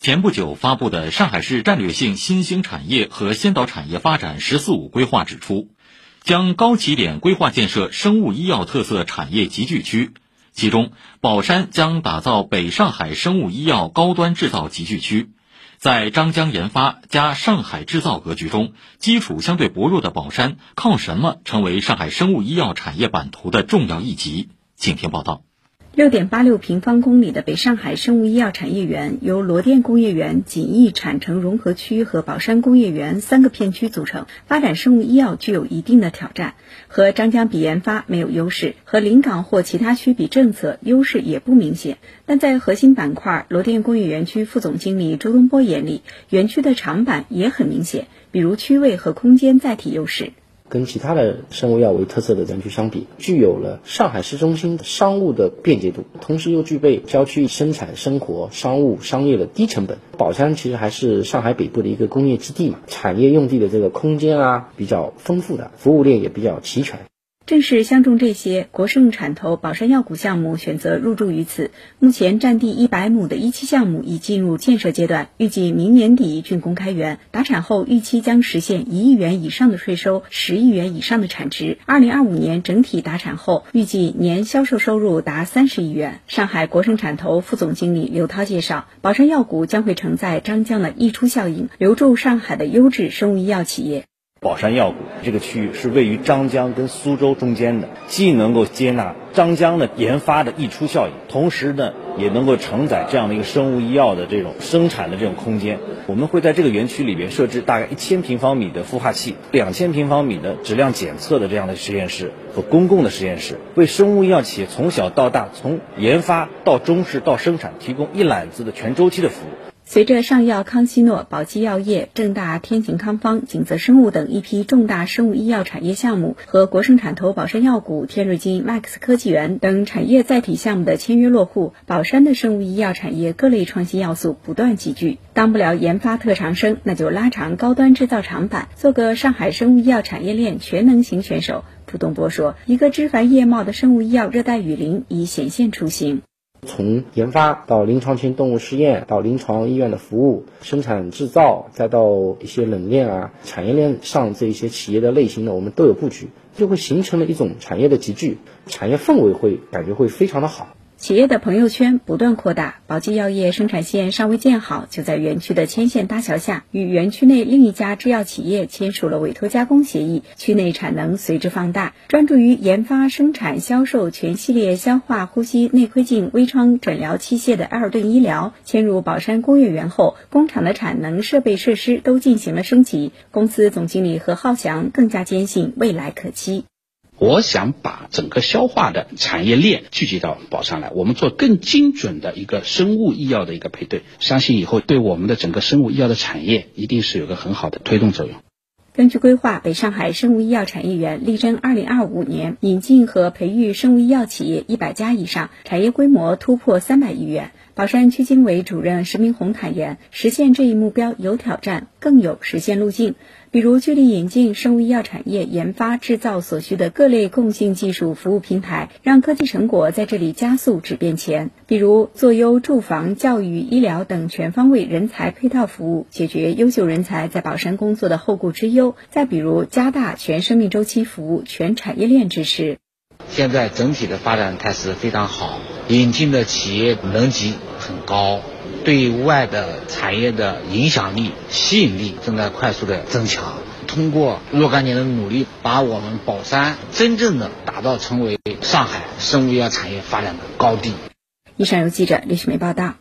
前不久发布的上海市战略性新兴产业和先导产业发展“十四五”规划指出，将高起点规划建设生物医药特色产业集聚区，其中宝山将打造北上海生物医药高端制造集聚区。在张江研发加上海制造格局中，基础相对薄弱的宝山靠什么成为上海生物医药产业版图的重要一极？请听报道。六点八六平方公里的北上海生物医药产业园，由罗店工业园、锦益产城融合区和宝山工业园三个片区组成。发展生物医药具有一定的挑战，和张江比研发没有优势，和临港或其他区比政策优势也不明显。但在核心板块，罗店工业园区副总经理周东波眼里，园区的长板也很明显，比如区位和空间载体优势。跟其他的生物药为特色的园区相比，具有了上海市中心商务的便捷度，同时又具备郊区生产生活、商务商业的低成本。宝山其实还是上海北部的一个工业基地嘛，产业用地的这个空间啊比较丰富的，服务链也比较齐全。正是相中这些，国盛产投宝山药股项目选择入驻于此。目前占地一百亩的一期项目已进入建设阶段，预计明年底竣工开园。达产后，预期将实现一亿元以上的税收，十亿元以上的产值。二零二五年整体达产后，预计年销售收入达三十亿元。上海国盛产投副总经理刘涛介绍，宝山药股将会承载张江的溢出效应，留住上海的优质生物医药企业。宝山药谷这个区域是位于张江跟苏州中间的，既能够接纳张江的研发的溢出效应，同时呢也能够承载这样的一个生物医药的这种生产的这种空间。我们会在这个园区里边设置大概一千平方米的孵化器，两千平方米的质量检测的这样的实验室和公共的实验室，为生物医药企业从小到大，从研发到中试到生产提供一揽子的全周期的服务。随着上药、康希诺、宝鸡药业、正大、天晴康方、景泽生物等一批重大生物医药产业项目和国盛产投宝山药股、天瑞金、Max 科技园等产业载体项目的签约落户，宝山的生物医药产业各类创新要素不断集聚。当不了研发特长生，那就拉长高端制造长板，做个上海生物医药产业链全能型选手。朱东波说：“一个枝繁叶茂的生物医药热带雨林已显现雏形。”从研发到临床前动物试验，到临床医院的服务、生产制造，再到一些冷链啊、产业链上这一些企业的类型呢，我们都有布局，就会形成了一种产业的集聚，产业氛围会感觉会非常的好。企业的朋友圈不断扩大，宝鸡药业生产线尚未建好，就在园区的牵线搭桥下，与园区内另一家制药企业签署了委托加工协议，区内产能随之放大。专注于研发、生产、销售全系列消化、呼吸、内窥镜、微创诊疗器械的埃尔顿医疗，迁入宝山工业园后，工厂的产能、设备、设施都进行了升级。公司总经理何浩翔更加坚信未来可期。我想把整个消化的产业链聚集到宝山来，我们做更精准的一个生物医药的一个配对，相信以后对我们的整个生物医药的产业一定是有个很好的推动作用。根据规划，北上海生物医药产业园力争二零二五年引进和培育生物医药企业一百家以上，产业规模突破三百亿元。宝山区经委主任石明红坦言，实现这一目标有挑战，更有实现路径。比如，聚力引进生物医药产业研发制造所需的各类共性技术服务平台，让科技成果在这里加速质变前。比如，做优住房、教育、医疗等全方位人才配套服务，解决优秀人才在宝山工作的后顾之忧。再比如，加大全生命周期服务、全产业链支持。现在整体的发展态势非常好，引进的企业能级。很高，对外的产业的影响力、吸引力正在快速的增强。通过若干年的努力，把我们宝山真正的打造成为上海生物医药产业发展的高地。以上由记者李世梅报道。